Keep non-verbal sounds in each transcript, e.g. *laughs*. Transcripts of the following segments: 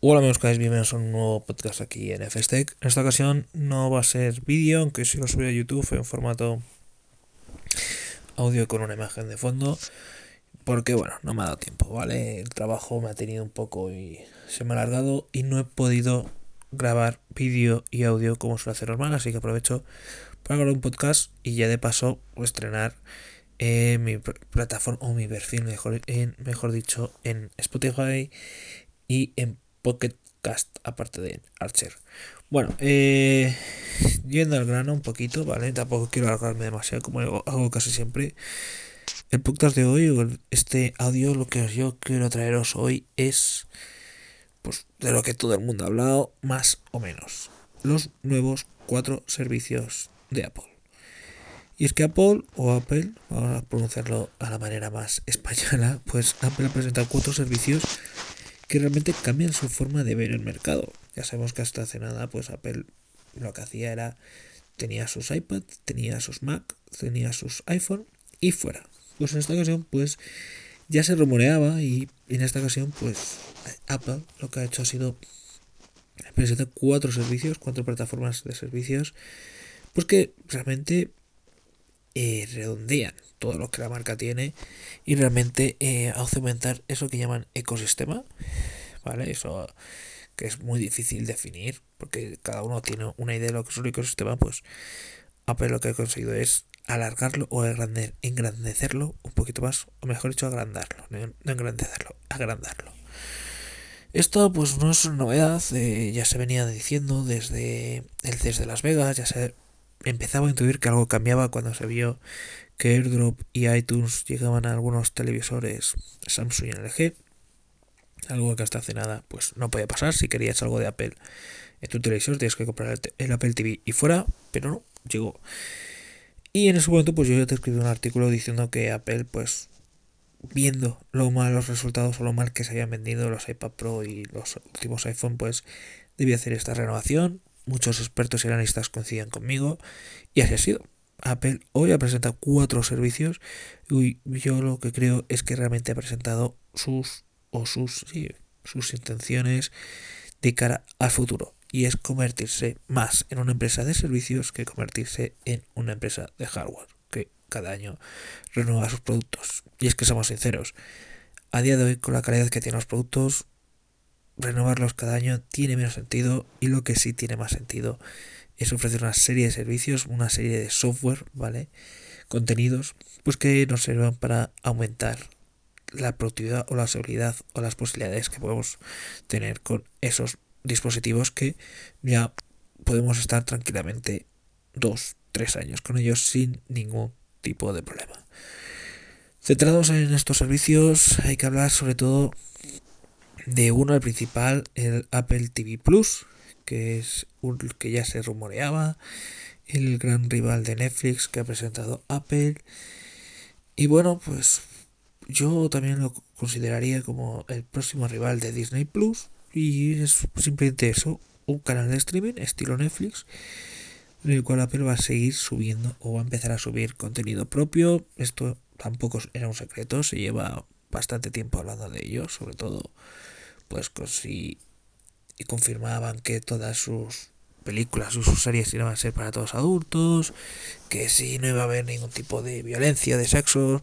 Hola amigos, que bienvenidos a un nuevo podcast aquí en FSTech. En esta ocasión no va a ser vídeo, aunque sí lo subí a YouTube en formato audio con una imagen de fondo. Porque bueno, no me ha dado tiempo, ¿vale? El trabajo me ha tenido un poco y se me ha alargado y no he podido grabar vídeo y audio como suele hacer normal, así que aprovecho para grabar un podcast y ya de paso estrenar eh, mi plataforma o mi perfil, mejor, en, mejor dicho, en Spotify y en Pocket Cast, aparte de Archer. Bueno, eh, yendo al grano un poquito, ¿vale? Tampoco quiero alargarme demasiado como hago, casi siempre. El podcast de hoy, o este audio, lo que yo quiero traeros hoy es pues de lo que todo el mundo ha hablado, más o menos. Los nuevos cuatro servicios de Apple. Y es que Apple o Apple, vamos a pronunciarlo a la manera más española, pues Apple ha presentado cuatro servicios que realmente cambian su forma de ver el mercado. Ya sabemos que hasta hace nada, pues Apple lo que hacía era tenía sus iPad, tenía sus Mac, tenía sus iPhone y fuera. Pues en esta ocasión, pues ya se rumoreaba y en esta ocasión, pues Apple lo que ha hecho ha sido presentar cuatro servicios, cuatro plataformas de servicios, pues que realmente eh, redondean todo lo que la marca tiene y realmente eh, aumentar eso que llaman ecosistema, ¿vale? Eso que es muy difícil definir porque cada uno tiene una idea de lo que es un ecosistema, pues Apple lo que ha conseguido es alargarlo o engrandecerlo un poquito más, o mejor dicho, agrandarlo, no engrandecerlo, agrandarlo. Esto pues no es una novedad, eh, ya se venía diciendo desde el CES de Las Vegas, ya se empezaba a intuir que algo cambiaba cuando se vio que AirDrop y iTunes llegaban a algunos televisores Samsung y LG. Algo que hasta hace nada pues no podía pasar. Si querías algo de Apple en tu televisor tienes que comprar el, Apple TV y fuera, pero no, llegó. Y en ese momento pues yo te escribí un artículo diciendo que Apple pues viendo lo mal los resultados o lo mal que se habían vendido los iPad Pro y los últimos iPhone pues debía hacer esta renovación muchos expertos y analistas coinciden conmigo y así ha sido. Apple hoy ha presentado cuatro servicios y yo lo que creo es que realmente ha presentado sus o sus sus intenciones de cara al futuro y es convertirse más en una empresa de servicios que convertirse en una empresa de hardware que cada año renueva sus productos. Y es que somos sinceros, a día de hoy con la calidad que tienen los productos renovarlos cada año tiene menos sentido y lo que sí tiene más sentido es ofrecer una serie de servicios, una serie de software, ¿vale? Contenidos, pues que nos sirvan para aumentar la productividad o la seguridad o las posibilidades que podemos tener con esos dispositivos que ya podemos estar tranquilamente dos, tres años con ellos sin ningún tipo de problema. Centrados en estos servicios, hay que hablar sobre todo de uno, el principal, el Apple TV Plus, que es un que ya se rumoreaba, el gran rival de Netflix que ha presentado Apple. Y bueno, pues yo también lo consideraría como el próximo rival de Disney Plus. Y es simplemente eso, un canal de streaming estilo Netflix, en el cual Apple va a seguir subiendo o va a empezar a subir contenido propio. Esto tampoco era un secreto, se lleva bastante tiempo hablando de ello, sobre todo pues si y confirmaban que todas sus películas sus series iban a ser para todos adultos, que si no iba a haber ningún tipo de violencia, de sexo,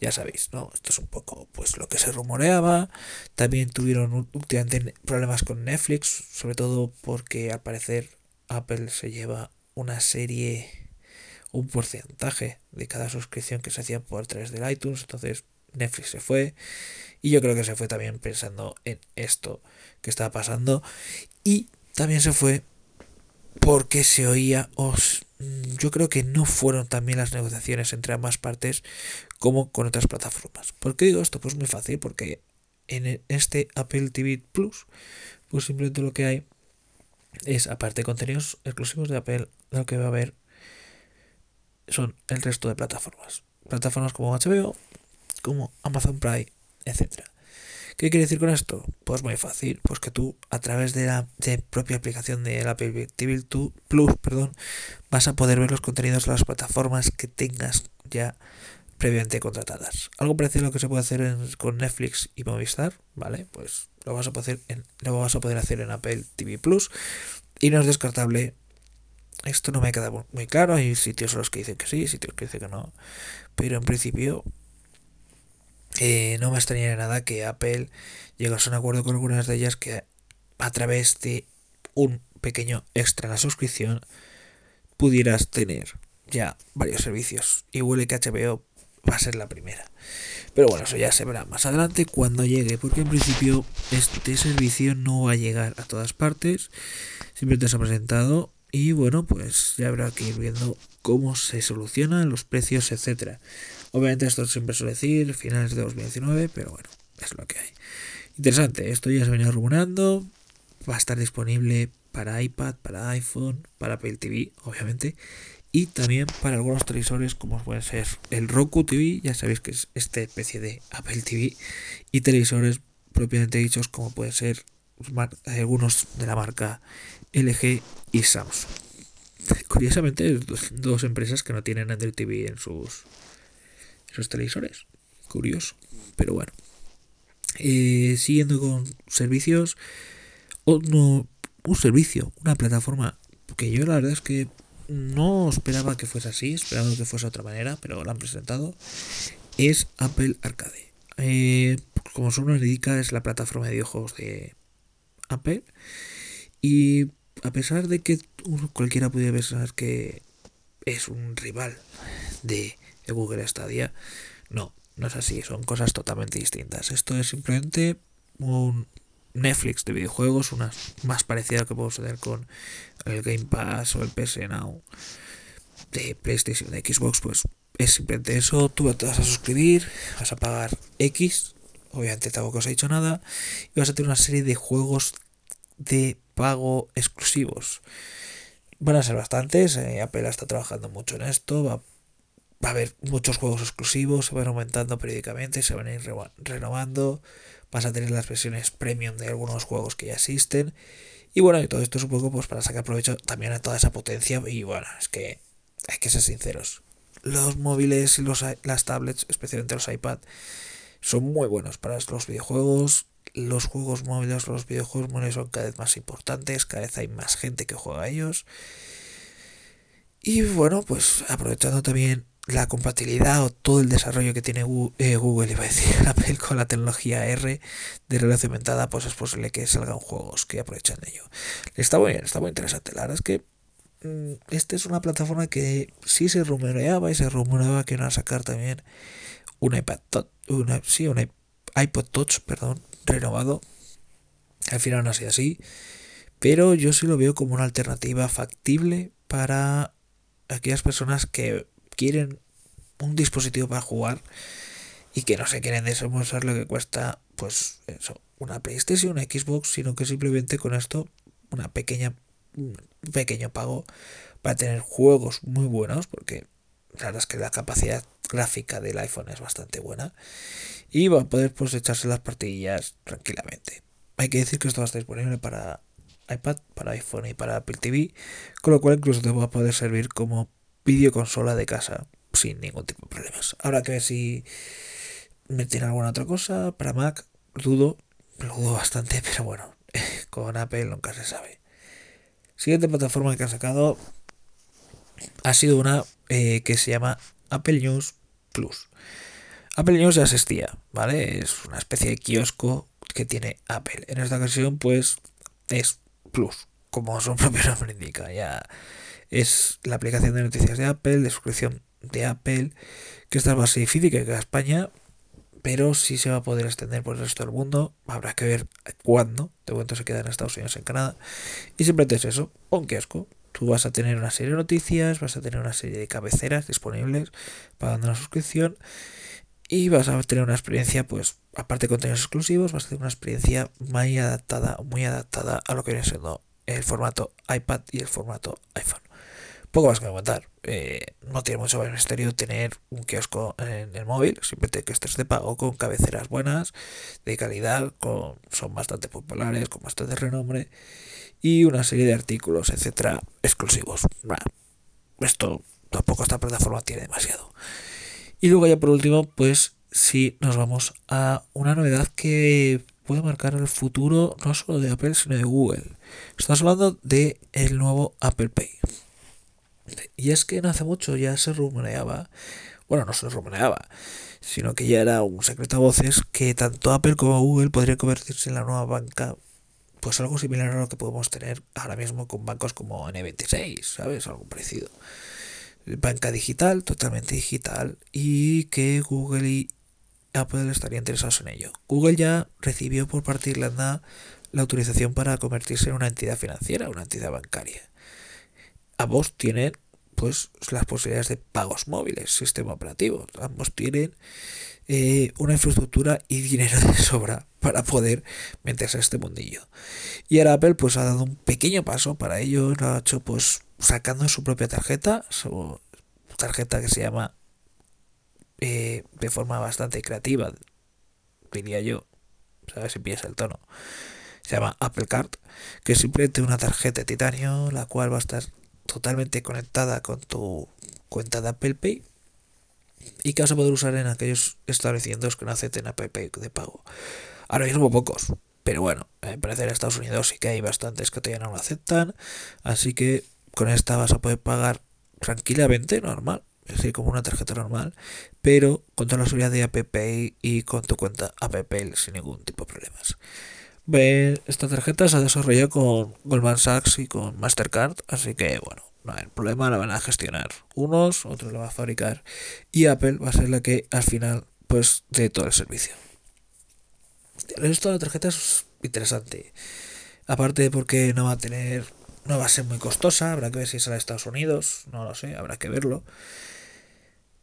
ya sabéis, ¿no? Esto es un poco pues lo que se rumoreaba. También tuvieron últimamente problemas con Netflix, sobre todo porque al parecer Apple se lleva una serie, un porcentaje de cada suscripción que se hacía por través del iTunes, entonces Netflix se fue y yo creo que se fue también pensando en esto que estaba pasando y también se fue porque se oía os yo creo que no fueron también las negociaciones entre ambas partes como con otras plataformas. ¿Por qué digo esto? Pues muy fácil, porque en este Apple TV Plus, pues simplemente lo que hay es, aparte de contenidos exclusivos de Apple, lo que va a haber son el resto de plataformas. Plataformas como HBO, como Amazon Prime, etc. ¿Qué quiere decir con esto? Pues muy fácil, pues que tú a través de la propia aplicación de Apple TV Plus, perdón, vas a poder ver los contenidos de las plataformas que tengas ya previamente contratadas. Algo parecido a lo que se puede hacer con Netflix y Movistar, ¿vale? Pues lo vas a poder en, lo vas a poder hacer en Apple TV Plus y no es descartable esto no me queda muy claro hay sitios en los que dicen que sí sitios que dicen que no pero en principio no me extrañaría nada que Apple llegase a un acuerdo con algunas de ellas que a través de un pequeño extra en la suscripción pudieras tener ya varios servicios y huele que HBO va a ser la primera. Pero bueno, eso ya se verá más adelante cuando llegue, porque en principio este servicio no va a llegar a todas partes, simplemente se ha presentado y bueno, pues ya habrá que ir viendo cómo se solucionan los precios, etcétera. Obviamente esto siempre suele decir finales de 2019, pero bueno, es lo que hay. Interesante, esto ya se venía rumoreando, va a estar disponible para iPad, para iPhone, para Apple TV, obviamente, y también para algunos televisores como puede ser el Roku TV, ya sabéis que es esta especie de Apple TV, y televisores propiamente dichos como puede ser algunos de la marca LG y Samsung. Curiosamente, dos empresas que no tienen Android TV en sus, esos televisores. Curioso, pero bueno. Eh, siguiendo con servicios, un servicio, una plataforma que yo la verdad es que no esperaba que fuese así, esperaba que fuese de otra manera, pero lo han presentado, es Apple Arcade. Eh, como su nombre indica, es la plataforma de videojuegos de Apple. Y a pesar de que cualquiera puede pensar que es un rival de Google Stadia, no, no es así, son cosas totalmente distintas. Esto es simplemente un Netflix de videojuegos, una más parecida que podemos tener con el Game Pass o el PS Now de PlayStation, de Xbox, pues es simplemente eso, tú te vas a suscribir, vas a pagar X, obviamente tampoco os he dicho nada, y vas a tener una serie de juegos de pago exclusivos. Van a ser bastantes, eh, Apple está trabajando mucho en esto, va, va, a haber muchos juegos exclusivos, se van aumentando periódicamente, se van a ir renovando, vas a tener las versiones premium de algunos juegos que ya existen. Y bueno, y todo esto es un poco pues para sacar provecho también a toda esa potencia. Y bueno, es que hay que ser sinceros. Los móviles y los, las tablets, especialmente los iPad, son muy buenos para los videojuegos. Los juegos móviles, los videojuegos móviles son cada vez más importantes, cada vez hay más gente que juega a ellos. Y bueno, pues aprovechando también la compatibilidad o todo el desarrollo que tiene eh, Google, iba a decir, *laughs* Apple con la tecnología R de realidad aumentada, pues es posible que salgan juegos que aprovechan ello. Está muy bien, está muy interesante. La verdad es que mm, esta es una plataforma que sí se rumoreaba y se rumoreaba que iban a sacar también un iPad una, sí, un iPod Touch, perdón, renovado. Al final no ha sido así, pero yo sí lo veo como una alternativa factible para aquellas personas que quieren un dispositivo para jugar y que no se quieren desembolsar lo que cuesta, pues eso, una PlayStation, una Xbox, sino que simplemente con esto, una pequeña, un pequeño pago para tener juegos muy buenos, porque la verdad es que la capacidad gráfica del iPhone es bastante buena y va a poder pues echarse las partidillas tranquilamente. Hay que decir que esto va a estar disponible para iPad, para iPhone y para Apple TV, con lo cual incluso te va a poder servir como videoconsola de casa sin ningún tipo de problemas. Habrá que ver si meten alguna otra cosa para Mac. Dudo, lo dudo bastante, *laughs* pero bueno, *laughs* con Apple nunca se sabe. Siguiente plataforma que ha sacado ha sido una eh, que se llama Apple News Plus. Apple News ya existía, ¿vale? Es una especie de kiosco que tiene Apple. En esta ocasión, pues, es Plus, como su *laughs* propio nombre indica. Ya es la aplicación de noticias de Apple, de suscripción de Apple, que está más difícil que España, pero sí se va a poder extender por el resto del mundo. Habrá que ver cuándo. De momento se queda en Estados Unidos, en Canadá. Y simplemente es eso, un kiosco. Tú vas a tener una serie de noticias, vas a tener una serie de cabeceras disponibles pagando una suscripción y vas a tener una experiencia, pues, aparte de contenidos exclusivos, vas a tener una experiencia muy adaptada, muy adaptada a lo que viene siendo el formato iPad y el formato iPhone. Poco más que comentar. Eh, no tiene mucho misterio tener un kiosco en el móvil, simplemente que estés de pago con cabeceras buenas, de calidad, con, son bastante populares, con bastante renombre y una serie de artículos, etcétera, exclusivos. esto tampoco esta plataforma tiene demasiado. Y luego ya por último, pues sí nos vamos a una novedad que puede marcar el futuro no solo de Apple, sino de Google. Estamos hablando de el nuevo Apple Pay. Y es que no hace mucho ya se rumoreaba, bueno, no se rumoreaba, sino que ya era un secreto a voces que tanto Apple como Google podrían convertirse en la nueva banca, pues algo similar a lo que podemos tener ahora mismo con bancos como N26, ¿sabes? Algo parecido. Banca digital, totalmente digital, y que Google y Apple estaría interesados en ello. Google ya recibió por parte de Irlanda la autorización para convertirse en una entidad financiera, una entidad bancaria. Ambos tienen pues las posibilidades de pagos móviles, sistema operativo. Ambos tienen eh, una infraestructura y dinero de sobra para poder meterse a este mundillo. Y ahora Apple pues ha dado un pequeño paso para ello, lo ha hecho pues sacando su propia tarjeta, su tarjeta que se llama eh, de forma bastante creativa, diría yo, sabes si piensa el tono. Se llama Apple Card, que es simplemente una tarjeta de titanio, la cual va a estar totalmente conectada con tu cuenta de Apple Pay y que vas a poder usar en aquellos establecimientos que no acepten Apple Pay de pago. Ahora mismo pocos, pero bueno, me parece en Estados Unidos sí que hay bastantes que todavía no lo aceptan, así que con esta vas a poder pagar tranquilamente, normal, es decir, como una tarjeta normal, pero con toda la seguridad de Apple Pay y con tu cuenta Apple Pay sin ningún tipo de problemas. Esta tarjeta se ha desarrollado con Goldman Sachs y con Mastercard, así que bueno, no hay problema, la van a gestionar unos, otros la va a fabricar y Apple va a ser la que al final pues dé todo el servicio. El resto de la tarjeta es interesante, aparte porque no va a tener, no va a ser muy costosa, habrá que ver si sale a Estados Unidos, no lo sé, habrá que verlo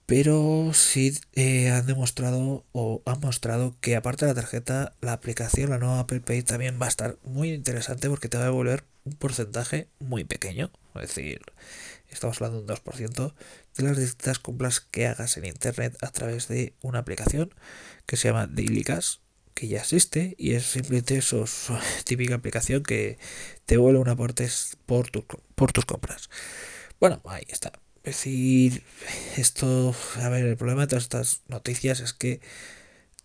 pero sí eh, han demostrado o han mostrado que aparte de la tarjeta, la aplicación, la nueva Apple Pay también va a estar muy interesante porque te va a devolver un porcentaje muy pequeño, es decir, estamos hablando de un 2% de las distintas compras que hagas en internet a través de una aplicación que se llama Daily que ya existe y es simplemente eso, *laughs* típica aplicación que te devuelve un aporte por, por tus compras. Bueno, ahí está decir, esto, a ver, el problema de todas estas noticias es que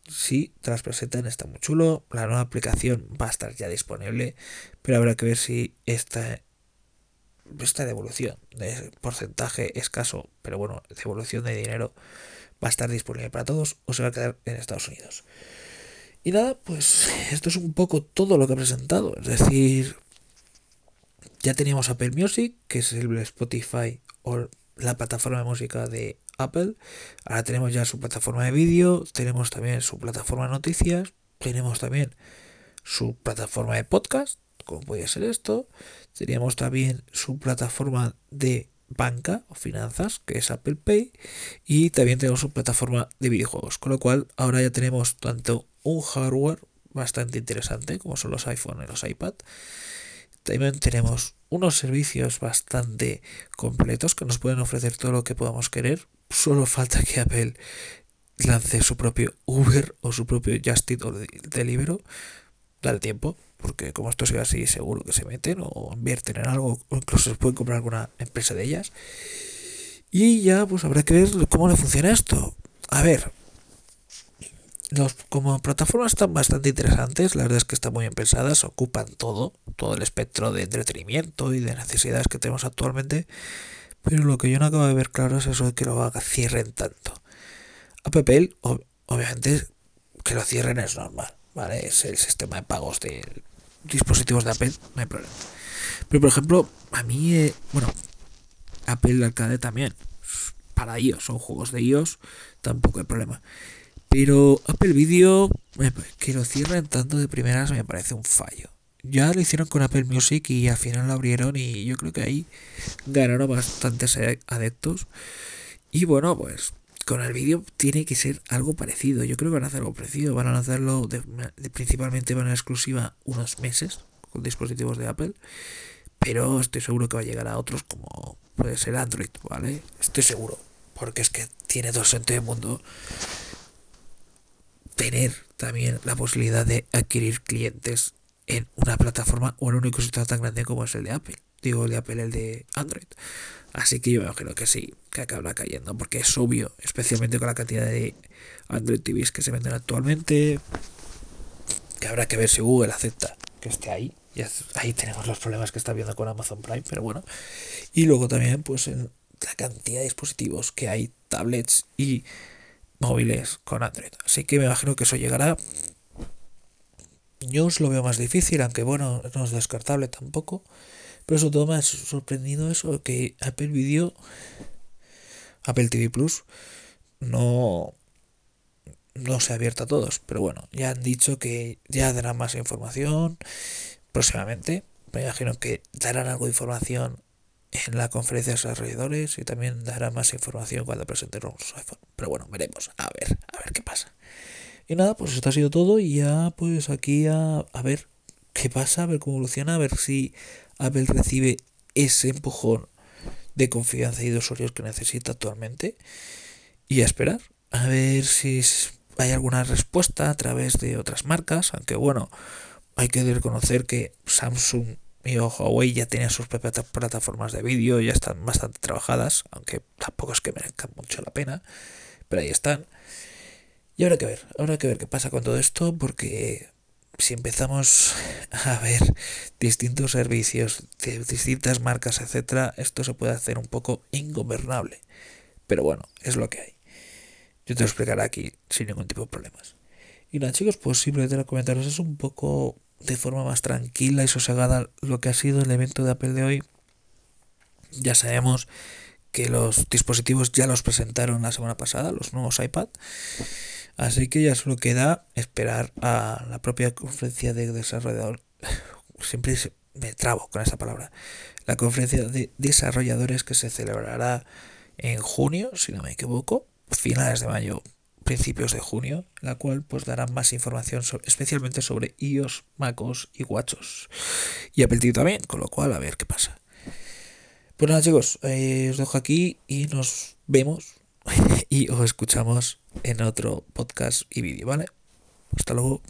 sí, te presentan, está muy chulo, la nueva aplicación va a estar ya disponible, pero habrá que ver si esta, esta devolución de porcentaje escaso, pero bueno, devolución de dinero va a estar disponible para todos o se va a quedar en Estados Unidos. Y nada, pues esto es un poco todo lo que he presentado, es decir, ya teníamos Apple Music, que es el Spotify o la plataforma de música de Apple. Ahora tenemos ya su plataforma de vídeo, tenemos también su plataforma de noticias, tenemos también su plataforma de podcast, como puede ser esto. Teníamos también su plataforma de banca o finanzas, que es Apple Pay, y también tenemos su plataforma de videojuegos, con lo cual ahora ya tenemos tanto un hardware bastante interesante, como son los iPhone y los iPad, también tenemos unos servicios bastante completos que nos pueden ofrecer todo lo que podamos querer. Solo falta que Apple lance su propio Uber o su propio Just Eat o Deliveroo. Dale tiempo, porque como esto sigue así, seguro que se meten o invierten en algo, o incluso se pueden comprar alguna empresa de ellas. Y ya, pues habrá que ver cómo le funciona esto. A ver, los, como plataformas están bastante interesantes, la verdad es que están muy bien pensadas, ocupan todo, todo el espectro de entretenimiento y de necesidades que tenemos actualmente, pero lo que yo no acabo de ver claro es eso de que lo cierren tanto. Apple, obviamente, que lo cierren es normal, ¿vale? Es el sistema de pagos de dispositivos de Apple, no hay problema. Pero, por ejemplo, a mí, eh, bueno, Apple Arcade también, para iOS, son juegos de iOS, tampoco hay problema. Pero Apple Video, que lo cierren tanto de primeras me parece un fallo. Ya lo hicieron con Apple Music y al final lo abrieron y yo creo que ahí ganaron bastantes adeptos. Y bueno, pues con el vídeo tiene que ser algo parecido. Yo creo que van a hacer algo parecido. Van a hacerlo de, principalmente van a exclusiva unos meses con dispositivos de Apple. Pero estoy seguro que va a llegar a otros como puede ser Android, ¿vale? Estoy seguro. Porque es que tiene dos sentido del mundo tener también la posibilidad de adquirir clientes en una plataforma o en un ecosistema tan grande como es el de Apple. Digo, el de Apple, el de Android. Así que yo creo que sí, que acabará cayendo, porque es obvio, especialmente con la cantidad de Android TVs que se venden actualmente, que habrá que ver si Google acepta que esté ahí. Y ahí tenemos los problemas que está viendo con Amazon Prime, pero bueno. Y luego también, pues, en la cantidad de dispositivos que hay, tablets y móviles con Android. Así que me imagino que eso llegará. News lo veo más difícil, aunque bueno, no es descartable tampoco. Pero sobre todo me ha sorprendido eso, que Apple Video, Apple TV Plus, no, no se ha abierto a todos. Pero bueno, ya han dicho que ya darán más información próximamente. Me imagino que darán algo de información en la conferencia de desarrolladores y también dará más información cuando presenten los iPhone. Pero bueno, veremos. A ver, a ver qué pasa. Y nada, pues esto ha sido todo y ya pues aquí a, a ver qué pasa, a ver cómo evoluciona, a ver si Apple recibe ese empujón de confianza y de usuarios que necesita actualmente. Y a esperar, a ver si hay alguna respuesta a través de otras marcas, aunque bueno, hay que reconocer que Samsung y Huawei ya tienen sus propias plataformas de vídeo, ya están bastante trabajadas, aunque tampoco es que merezcan mucho la pena, pero ahí están. Y habrá que ver, habrá que ver qué pasa con todo esto, porque si empezamos *laughs* a ver distintos servicios de distintas marcas, etcétera, esto se puede hacer un poco ingobernable. Pero bueno, es lo que hay. Yo te lo explicaré aquí sin ningún tipo de problemas. Y nada, chicos, pues simplemente comentaros es un poco de forma más tranquila y sosegada lo que ha sido el evento de Apple de hoy. Ya sabemos que los dispositivos ya los presentaron la semana pasada, los nuevos iPad. Así que ya solo queda esperar a la propia conferencia de desarrollador. *laughs* Siempre me trabo con esa palabra. La conferencia de desarrolladores que se celebrará en junio, si no me equivoco, finales de mayo, principios de junio, la cual pues dará más información especialmente sobre iOS, MacOS y WatchOS. Y Apple TV también, con lo cual a ver qué pasa. Pues nada chicos, eh, os dejo aquí y nos vemos *laughs* y os escuchamos en otro podcast y vídeo, ¿vale? Hasta luego.